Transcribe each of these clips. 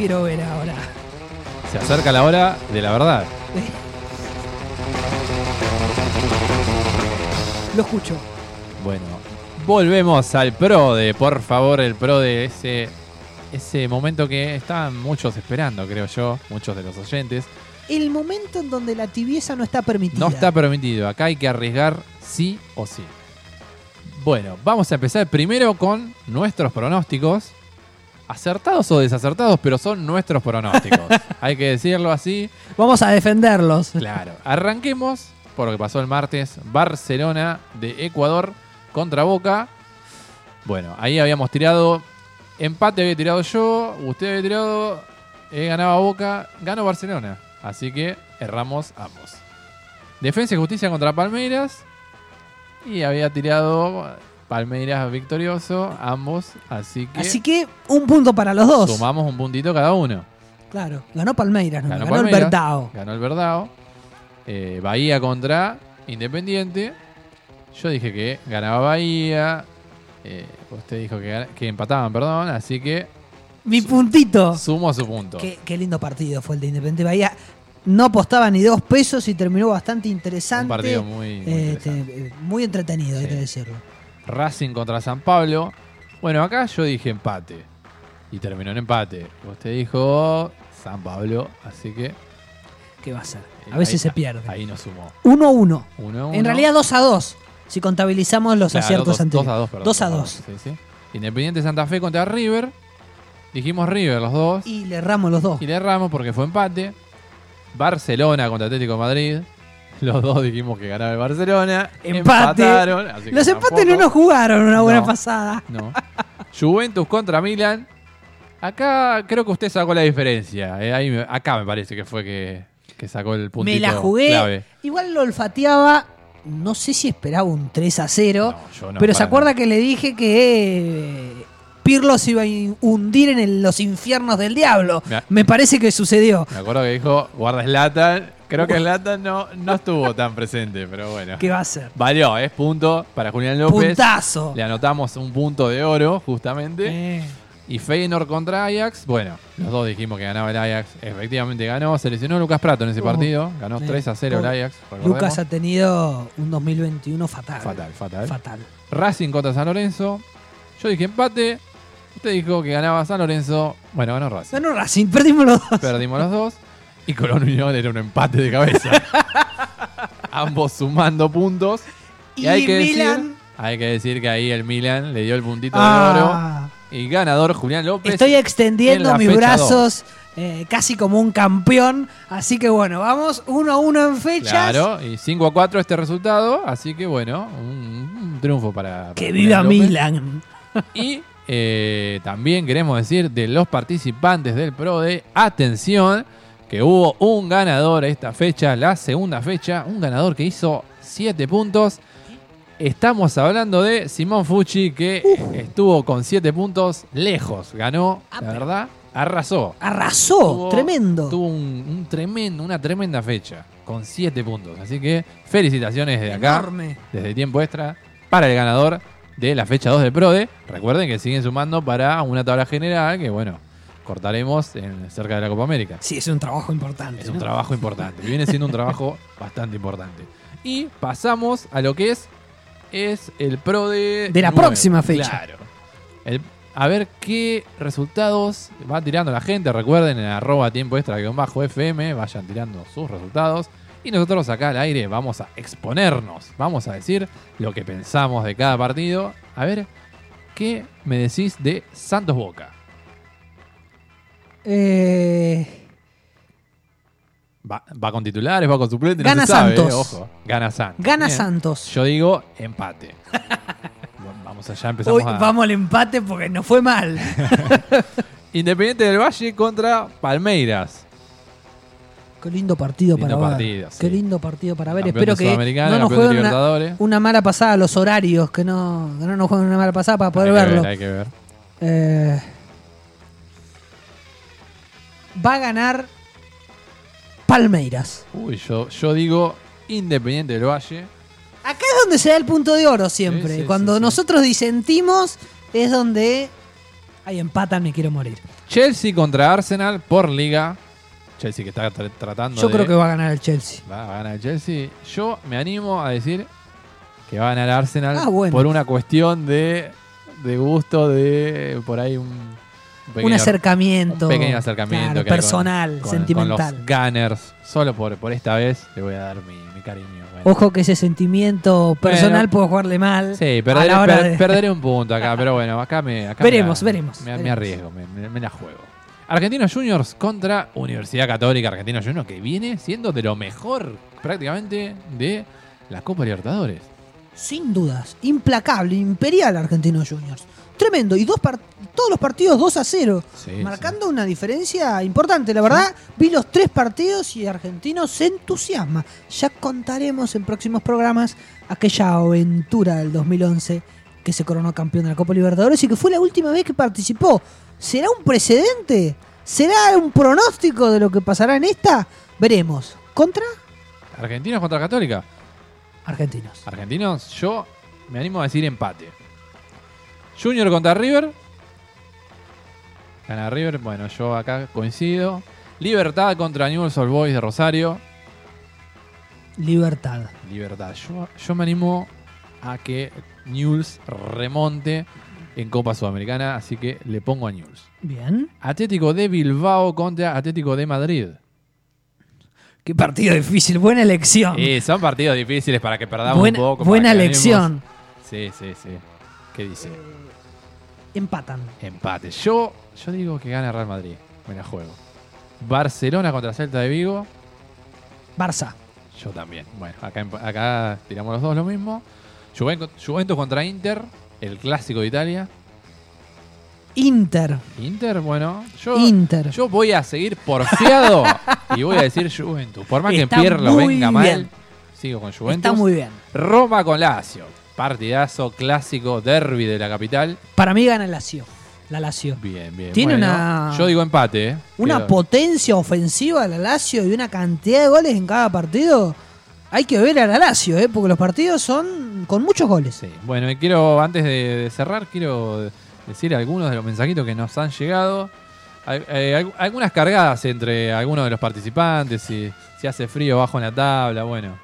quiero ver ahora. Se acerca la hora de la verdad. Lo escucho. Bueno, volvemos al pro de, por favor, el pro de ese, ese momento que estaban muchos esperando, creo yo, muchos de los oyentes. El momento en donde la tibieza no está permitida. No está permitido, acá hay que arriesgar sí o sí. Bueno, vamos a empezar primero con nuestros pronósticos. Acertados o desacertados, pero son nuestros pronósticos. hay que decirlo así. Vamos a defenderlos. Claro. Arranquemos por lo que pasó el martes. Barcelona de Ecuador contra Boca. Bueno, ahí habíamos tirado. Empate había tirado yo. Usted había tirado. eh, ganaba Boca. Ganó Barcelona. Así que erramos ambos. Defensa y justicia contra Palmeiras. Y había tirado Palmeiras victorioso. Ambos. Así que. Así que un punto para los dos. Sumamos un puntito cada uno. Claro, ganó Palmeiras, ¿no? Ganó ganó, el. Bertao. Ganó el Verdao. Eh, Bahía contra Independiente. Yo dije que ganaba Bahía. Eh, usted dijo que, empataban, perdón. Así que Mi puntito. sumo su punto. Qué, qué lindo partido fue el de Independiente Bahía. No apostaba ni dos pesos y terminó bastante interesante. Un partido muy, muy Eh, interesante. te- muy entretenido, hay Sí. que decirlo. Racing contra San Pablo. Bueno, acá yo dije empate. Y terminó en empate. Usted dijo San Pablo. Así que. ¿Qué va a ser? eh, A veces ahí- se pierde. Ahí nos sumó. 1 a 1. 1 En realidad 2 a 2. Si contabilizamos los Claro, aciertos dos- anteriores. dos a dos, perdón. 2 a dos 2. Sí, sí. Independiente Santa Fe contra River. Dijimos River los dos. Y le erramos los dos. Y le erramos porque fue empate. Barcelona contra Atlético de Madrid. Los dos dijimos que ganaba el Barcelona. Empate. Empataron, así que Los empates no tampoco. nos jugaron una buena No. pasada. No. Juventus contra Milan. Acá creo que usted sacó la diferencia. eh, ahí me- acá me parece que fue que, que sacó el puntito Me la jugué. clave. Igual lo olfateaba. No sé si esperaba un 3 a 0. No, yo no, pero se para acuerda nada. que le dije que eh, Pirlo se iba a in- hundir en el- los infiernos del diablo. Me- Me parece que sucedió. Me acuerdo que dijo, guarda Slatan. Creo que Slatan no, no estuvo tan presente, pero bueno. ¿Qué va a ser? Valió, es punto para Julián López. Puntazo. Le anotamos un punto de oro, justamente. Eh, Y Feyenoord contra Ajax. Bueno, los dos dijimos que ganaba el Ajax. Efectivamente ganó. Se lesionó Lucas Prato en ese Oh, partido. Ganó eh, 3 a 0 el. Ajax. recordemos. Lucas ha tenido un 2021 fatal. Fatal, fatal. Fatal. Racing contra San Lorenzo. Yo dije empate. Usted dijo que ganaba San Lorenzo. Bueno, ganó Racing. Ganó Racing, perdimos los dos. Perdimos los dos. Y Colón Unión era un empate de cabeza. Ambos sumando puntos. Y, Y hay que Milan- decir. Hay que decir que ahí el Milan le dio el puntito Ah. de oro. Y ganador Julián López. Estoy en extendiendo mis brazos eh, casi como un campeón. Así que bueno, vamos uno a uno en fechas. Claro, y 5 a 4 este resultado, así que bueno, un, un triunfo para, Que viva López. Milan. Y eh, también queremos decir de los participantes del Pro de atención, que hubo un ganador esta fecha, la segunda fecha, un ganador que hizo 7 puntos. Estamos hablando de Simón Fucci, que estuvo con 7 puntos lejos, ganó, Ah, la verdad, arrasó. Arrasó, Tuvo- tremendo. Tuvo un, un tremendo, una tremenda fecha, con 7 puntos. Así que felicitaciones desde acá, Enorme. desde tiempo extra, para el ganador de la fecha 2 del PRODE. Recuerden que siguen sumando para una tabla general que, bueno, cortaremos en, cerca de la Copa América. Sí, es un trabajo importante. Es un trabajo importante, viene siendo un trabajo bastante importante. Y pasamos a lo que es, es el PRODE De la nuevo. próxima fecha. Claro. El- a ver qué resultados va tirando la gente. Recuerden en arroba tiempo extra bajo FM, vayan tirando sus resultados. Y nosotros acá al aire vamos a exponernos, vamos a decir lo que pensamos de cada partido. A ver, ¿qué me decís de Santos Boca? Eh, ¿Va, va con titulares, va con suplentes? Gana no se sabe, Santos. eh, ojo. Gana Santos. gana Bien. Santos. Yo digo empate. Vamos allá, empezamos Hoy a... vamos al empate porque no fue mal. Independiente del Valle contra Palmeiras. Qué lindo partido Lindo para partido, ver. sí. Qué lindo partido para ver. Campeón Espero que no nos jueguen una, mala pasada los horarios, que no, que no nos jueguen una mala pasada para poder hay que verlo. ver, hay que ver. Eh, va a ganar Palmeiras. Uy, yo, yo digo Independiente del Valle. Acá es donde se da el punto de oro siempre. Sí, sí, Cuando sí, nosotros disentimos es donde... Ay, empatan, me quiero morir. Chelsea contra Arsenal por liga. Chelsea que está tra- tratando Yo de... creo que va a ganar el Chelsea. Va a ganar el Chelsea. Yo me animo a decir que va a ganar Arsenal Ah, bueno. por una cuestión de, de gusto, de por ahí un, un pequeño, un acercamiento. un pequeño acercamiento claro, personal, con- con- sentimental. Con los Gunners. Solo por, por esta vez le voy a dar mi, mi cariño. Bueno. Ojo que ese sentimiento personal Bueno. puede jugarle mal. Sí, perderé, per- de- perderé un punto acá, pero bueno, acá me. Acá Veremos, me la- veremos, Me, arriesgo, me, me- me la juego. Argentinos Juniors contra Universidad Católica Argentinos Juniors, que viene siendo de lo mejor prácticamente de la Copa Libertadores. Sin dudas. Implacable, imperial Argentinos Juniors. Tremendo. Y dos todos los partidos 2 a 0. Sí, marcando una diferencia importante. La verdad, vi los tres partidos y Argentinos se entusiasma. Ya contaremos en próximos programas aquella aventura del 2011 que se coronó campeón de la Copa Libertadores y que fue la última vez que participó. ¿Será un precedente? ¿Será un pronóstico de lo que pasará en esta? Veremos. ¿Contra? Argentinos contra Católica. Argentinos. Argentinos, yo me animo a decir empate. Junior contra River. Gana River, bueno, yo acá coincido. Libertad contra Newell's Old Boys de Rosario. Libertad. Libertad. Yo, yo me animo a que Newell's remonte en Copa Sudamericana, así que le pongo a Newell's. Bien. Atlético de Bilbao contra Atlético de Madrid. Qué partido difícil. Buena elección. Y son partidos difíciles para que perdamos buena un poco. buena elección. Sí, sí, sí. ¿Qué dice? Empatan. Empate. Yo, yo digo que gana Real Madrid. Me la juego. Barcelona contra Celta de Vigo. Barça. Yo también. Bueno, acá, tiramos los dos lo mismo. Juventus, Juventus contra Inter. El clásico de Italia. Inter. Inter, bueno. Yo, Inter. yo voy a seguir porfiado y voy a decir Juventus. Por más que Está Pierlo muy venga mal, bien. sigo con Juventus. Está muy bien. Roma con Lazio. Partidazo clásico, derby de la capital. Para mí gana el Lazio. La Lazio. Bien, bien. Tiene Bueno, una- Yo digo empate, ¿eh? Una potencia ofensiva la Lazio y una cantidad de goles en cada partido. Hay que ver a la Lazio, ¿eh? porque los partidos son con muchos goles. Sí. Bueno, y quiero, antes de, de cerrar, quiero decir algunos de los mensajitos que nos han llegado. Hay- eh, al- algunas cargadas entre algunos de los participantes, si, si hace frío bajo en la tabla, bueno.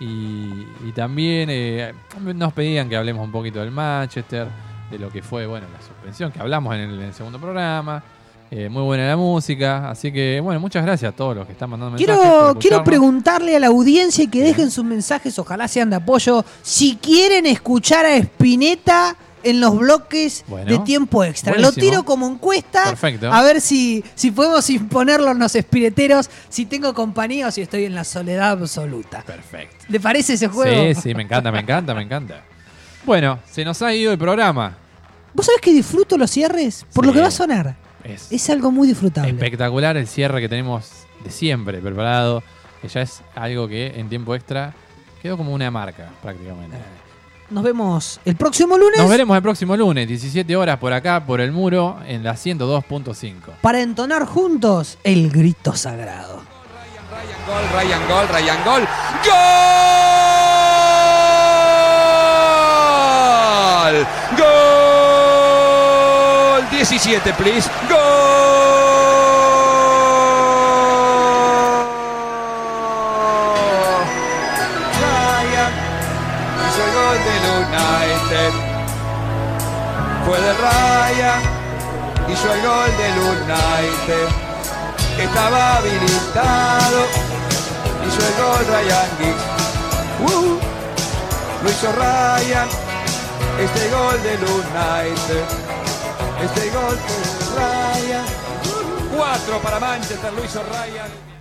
Y, y también eh, nos pedían que hablemos un poquito del Manchester, de lo que fue, bueno, la suspensión, que hablamos en el, en el segundo programa. Eh, muy buena la música, así que, bueno, muchas gracias a todos los que están mandando mensajes. Quiero, preguntarle a la audiencia y que dejen sus mensajes, ojalá sean de apoyo, si quieren escuchar a Spinetta en los bloques Bueno. de tiempo extra. Lo tiro como encuesta. Perfecto. A ver si, si podemos imponerlo a los espineteros, si tengo compañía o si estoy en la soledad absoluta. Perfecto. ¿Le parece ese juego? Sí, sí, me encanta, me encanta, me encanta. Bueno, se nos ha ido el programa. ¿Vos sabés que disfruto los cierres? Por Sí. lo que va a sonar. Es Es algo muy disfrutable. espectacular el cierre que tenemos de siempre preparado, que ya es algo que en tiempo extra quedó como una marca prácticamente. Nos vemos el próximo lunes Nos veremos el próximo lunes, 17 horas por acá, por el muro, en la 102.5. para entonar juntos el grito sagrado. Gol, Ryan Gol, Ryan Gol. ¡Gol! ¡Gol! 17, please. ¡Gol! Hizo el gol del United. Estaba habilitado, hizo el gol Ryan Giggs. ¡Uh! Lo hizo Ryan, este gol del United. Este gol de Ryan. Cuatro para Manchester, lo hizo Ryan.